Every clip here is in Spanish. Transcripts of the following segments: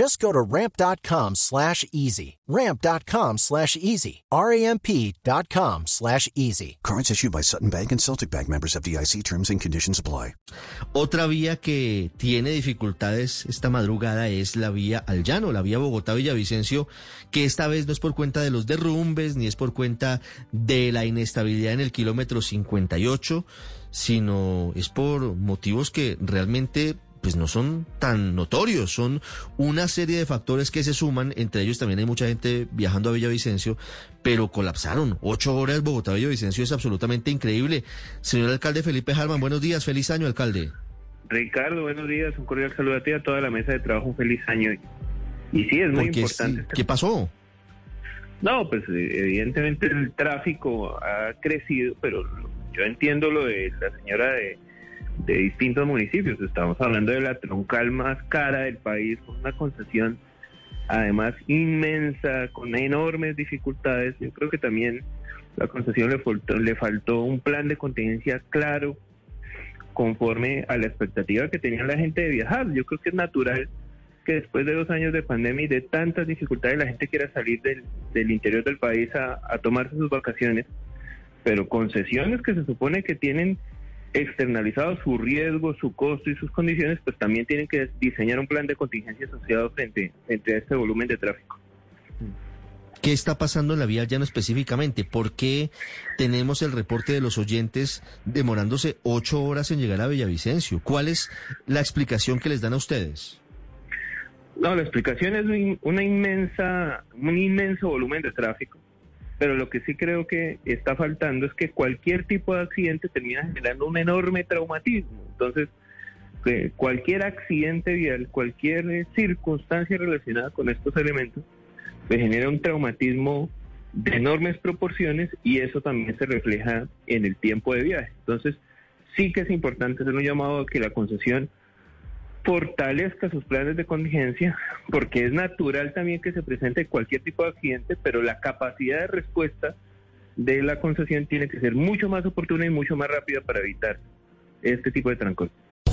Just go to ramp.com slash easy. Ramp.com slash easy. R-A-M-P.com slash easy. Cards issued by Sutton Bank and Celtic Bank members of DIC terms and conditions apply. Otra vía que tiene dificultades esta madrugada es la vía al llano, la vía Bogotá-Villavicencio, que esta vez no es por cuenta de los derrumbes ni es por cuenta de la inestabilidad en el kilómetro 58, sino es por motivos que realmente pues no son tan notorios, son una serie de factores que se suman, entre ellos también hay mucha gente viajando a Villavicencio, pero colapsaron. Ocho horas Bogotá-Villavicencio es absolutamente increíble. Señor alcalde Felipe Harman, buenos días, feliz año, alcalde. Ricardo, buenos días, un cordial saludo a ti, a toda la mesa de trabajo, un feliz año. Y sí, es muy importante. ¿Qué pasó? No, pues evidentemente el tráfico ha crecido, pero yo entiendo lo de la señora de de distintos municipios. Estamos hablando de la troncal más cara del país, con una concesión además inmensa, con enormes dificultades. Yo creo que también la concesión le faltó, le faltó un plan de contingencia claro, conforme a la expectativa que tenía la gente de viajar. Yo creo que es natural que después de dos años de pandemia y de tantas dificultades la gente quiera salir del, del interior del país a, a tomarse sus vacaciones, pero concesiones que se supone que tienen externalizado su riesgo, su costo y sus condiciones, pues también tienen que diseñar un plan de contingencia asociado frente, frente a este volumen de tráfico. ¿Qué está pasando en la vía llano específicamente? ¿Por qué tenemos el reporte de los oyentes demorándose ocho horas en llegar a Villavicencio? ¿Cuál es la explicación que les dan a ustedes? No, la explicación es una inmensa, un inmenso volumen de tráfico pero lo que sí creo que está faltando es que cualquier tipo de accidente termina generando un enorme traumatismo. Entonces, cualquier accidente vial, cualquier eh, circunstancia relacionada con estos elementos, le genera un traumatismo de enormes proporciones y eso también se refleja en el tiempo de viaje. Entonces, sí que es importante hacer un llamado a que la concesión fortalezca sus planes de contingencia, porque es natural también que se presente cualquier tipo de accidente, pero la capacidad de respuesta de la concesión tiene que ser mucho más oportuna y mucho más rápida para evitar este tipo de trancos.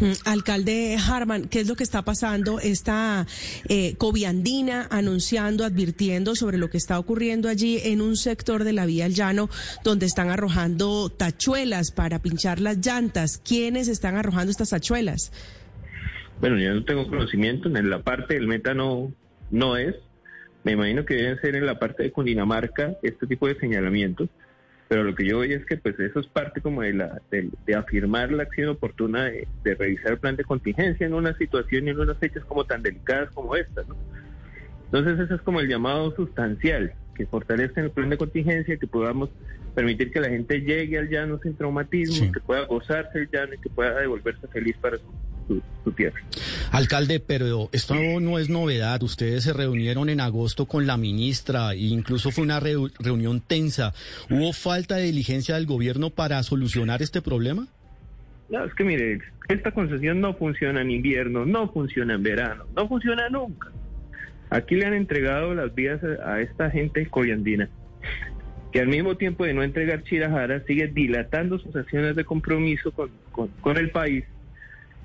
Mm, alcalde Harman, ¿qué es lo que está pasando? Esta eh, anunciando, advirtiendo sobre lo que está ocurriendo allí en un sector de la vía al llano donde están arrojando tachuelas para pinchar las llantas. ¿Quiénes están arrojando estas tachuelas? Bueno, yo no tengo conocimiento. En la parte del meta no, no es. Me imagino que deben ser en la parte de Cundinamarca este tipo de señalamientos pero lo que yo veo es que pues eso es parte como de, la, de, afirmar la acción oportuna de, revisar el plan de contingencia en una situación y en unas fechas como tan delicadas como esta, ¿no? Entonces ese es como el llamado sustancial, que fortalezcan el plan de contingencia, que podamos permitir que la gente llegue al llano sin traumatismo, que pueda gozarse el llano y que pueda devolverse feliz para su, su tierra. Alcalde, pero esto no es novedad. Ustedes se reunieron en agosto con la ministra e incluso fue una reu- reunión tensa. ¿Hubo falta de diligencia del gobierno para solucionar este problema? No, es que mire, esta concesión no funciona en invierno, no funciona en verano, no funciona nunca. Aquí le han entregado las vías a, a esta gente coyandina, que al mismo tiempo de no entregar Chirajara sigue dilatando sus acciones de compromiso con, con- con el país,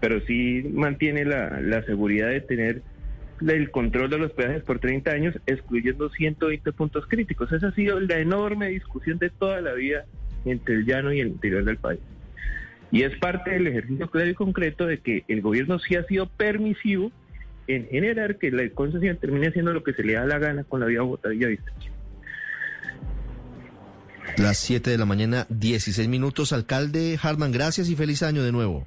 pero sí mantiene la, la seguridad de tener el control de los peajes por 30 años, excluyendo 120 puntos críticos. Esa ha sido la enorme discusión de toda la vida entre el llano y el interior del país. Y es parte del ejercicio claro y concreto de que el gobierno sí ha sido permisivo en generar que la concesión termine haciendo lo que se le da la gana con la vía Bogotá Villavicencio. Las 7 de la mañana, 16 minutos. Alcalde Harman, gracias y feliz año de nuevo.